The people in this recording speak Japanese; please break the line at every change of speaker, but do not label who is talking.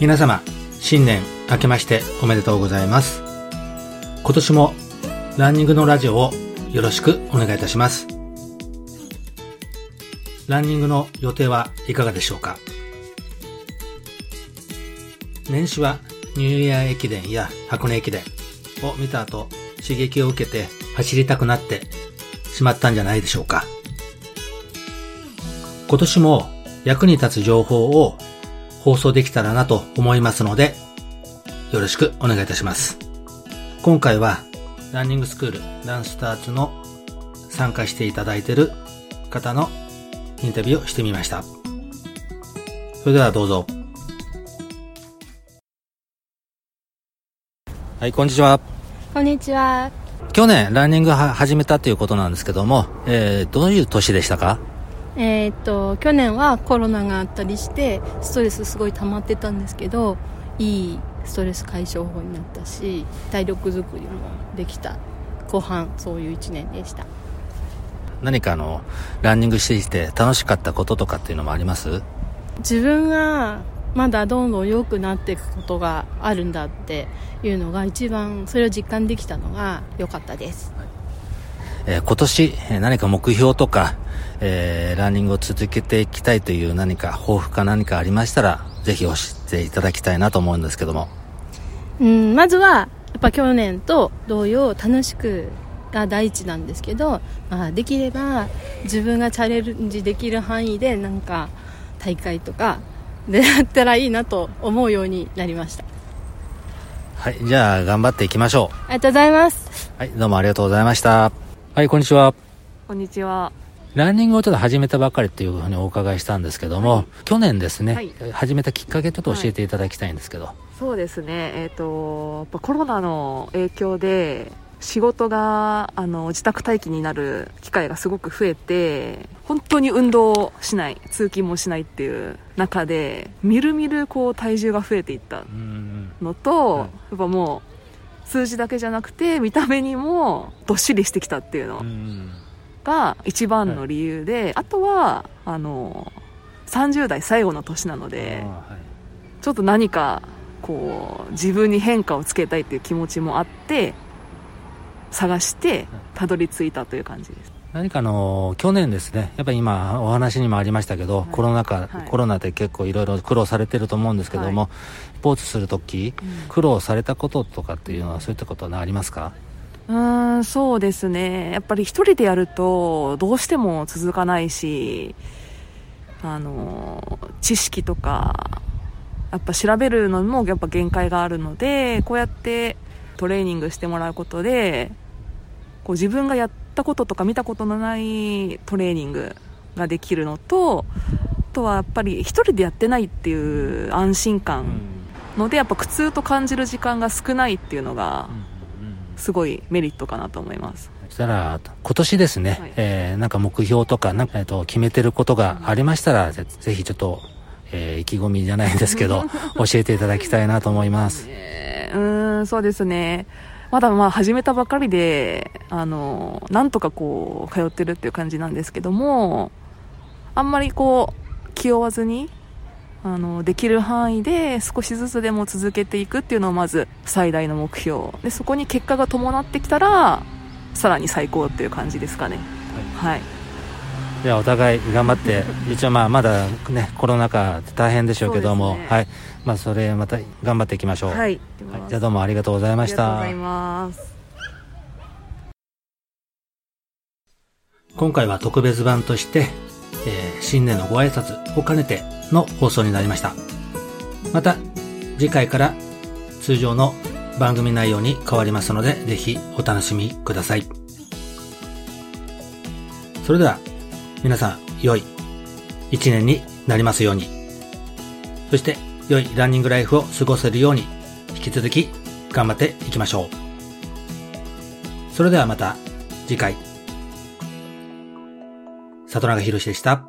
皆様新年明けましておめでとうございます。今年もランニングのラジオをよろしくお願いいたします。ランニングの予定はいかがでしょうか？年始はニューイヤー駅伝や箱根駅伝を見た後刺激を受けて走りたくなってしまったんじゃないでしょうか。今年も役に立つ情報を放送できたらなと思いますのでよろしくお願いいたします。今回はランニングスクールランスターズの参加していただいている方のインタビューをしてみました。それではどうぞ。はいこんにちは。
こんにちは。
去年ランニングは始めたということなんですけども、えー、どういう年でしたか？
えーっと、去年はコロナがあったりして、ストレスすごい溜まってたんですけど、いいストレス解消法になったし、体力づくりもできた。後半、そういう一年でした。
何かあのランニングしていて楽しかったこととかっていうのもあります
自分がまだどんどん良くなっていくことがあるんだっていうのが一番、それを実感できたのが良かったです？
えー今年、えー何か目標とか、えーランニングを続けていきたいという何か抱負か何かありましたら、ぜひ教えていただきたいなと思うんですけども。
うん、まずは、やっぱ去年と同様楽しくが第一なんですけど、まあ、できれば自分がチャレンジできる範囲でなんか大会とかでやったらいいなと思うようになりました。
はい、じゃあ頑張っていきましょ
ありがとうございます。
う。はい、どうもありがとうございました。はい、こんにちは。
こんにちは。
ランニングをちょっと始めたばかりというふうにお伺いしたんですけども、去年ですね、
はい
始めたきっかけちょっと教えていただきたいんですけど。
そうですね。えっ、と、やっぱコロナの影響で、仕事があの自宅待機になる機会がすごく増えて本当に運動をしない通勤もしないっていう中でみるみるこう体重が増えていった
うん。
のと、
はい
やっぱもう数字だけじゃなくて見た目にもどっしりしてきたっていうの
うん。
が一番の理由で、あとはあの30代最後の年なので、
はい。
ちょっと何かこう自分に変化をつけたいっていう気持ちもあって探してたどり着いたという感じです
何かあの去年ですね、やっぱり今お話にもありましたけど、
はい。
コロナ禍、
はい。
コロナで結構いろいろ苦労されてると思うんですけども、
は
スポーツするとき、苦労されたこととかっていうのはそういったことはありますか？
うーんそうですね。やっぱり一人でやるとどうしても続かないしあの知識とかやっぱ調べるのもやっぱ限界があるのでこうやってトレーニングしてもらうことでこう自分がやったこととか見たことのないトレーニングができるのとあとはやっぱり一人でやってないっていう安心感のでやっぱ苦痛と感じる時間が少ないっていうのがすごいメリットかなと思います。
そしたら、今年ですね、
はい。
えーなんか目標とか、なんか、えっと、決めてることがありましたら、ぜぜひちょっと、えー意気込みじゃないんですけど、教えていただきたいなと思います。
え。ーうーんそうですねまだまあ始めたばかりであのなんとかこう通ってるっていう感じなんですけどもあんまりこう気負わずにあのできる範囲で少しずつでも続けていくっていうのをまず最大の目標。でそこに結果が伴ってきたらさらに最高っていう感じですかね。はい。
じゃあお互い頑張って、一応まあまだね、コロナ禍大変でしょうけども、
ね
はい。まあそれまた頑張っていきましょう。
はい、
はいじゃあどうもありがとうございました
ありがとうござい。ます
今回は特別版として、えー新年のご挨拶を兼ねての放送になりました。また、次回から通常の番組内容に変わりますので、ぜひお楽しみください。それでは、皆さん、良い一年になりますように。そして、良いランニングライフを過ごせるように、引き続き頑張っていきましょう。それではまた次回。里永博でした。